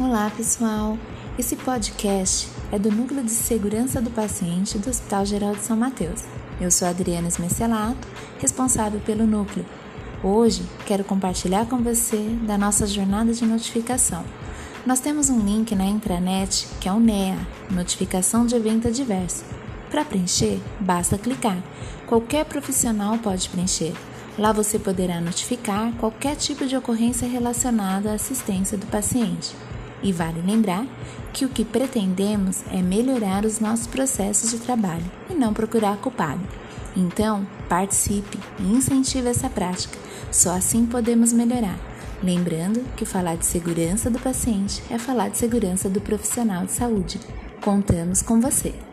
Olá, pessoal! Esse podcast é do Núcleo de Segurança do Paciente do Hospital Geral de São Mateus. Eu sou Adriana Smecelato, responsável pelo núcleo. Hoje quero compartilhar com você da nossa jornada de notificação. Nós temos um link na intranet que é o NEA, Notificação de Evento Adverso. Para preencher, basta clicar. Qualquer profissional pode preencher. Lá você poderá notificar qualquer tipo de ocorrência relacionada à assistência do paciente. E vale lembrar que o que pretendemos é melhorar os nossos processos de trabalho e não procurar culpado. Então, participe e incentive essa prática. Só assim podemos melhorar. Lembrando que falar de segurança do paciente é falar de segurança do profissional de saúde. Contamos com você!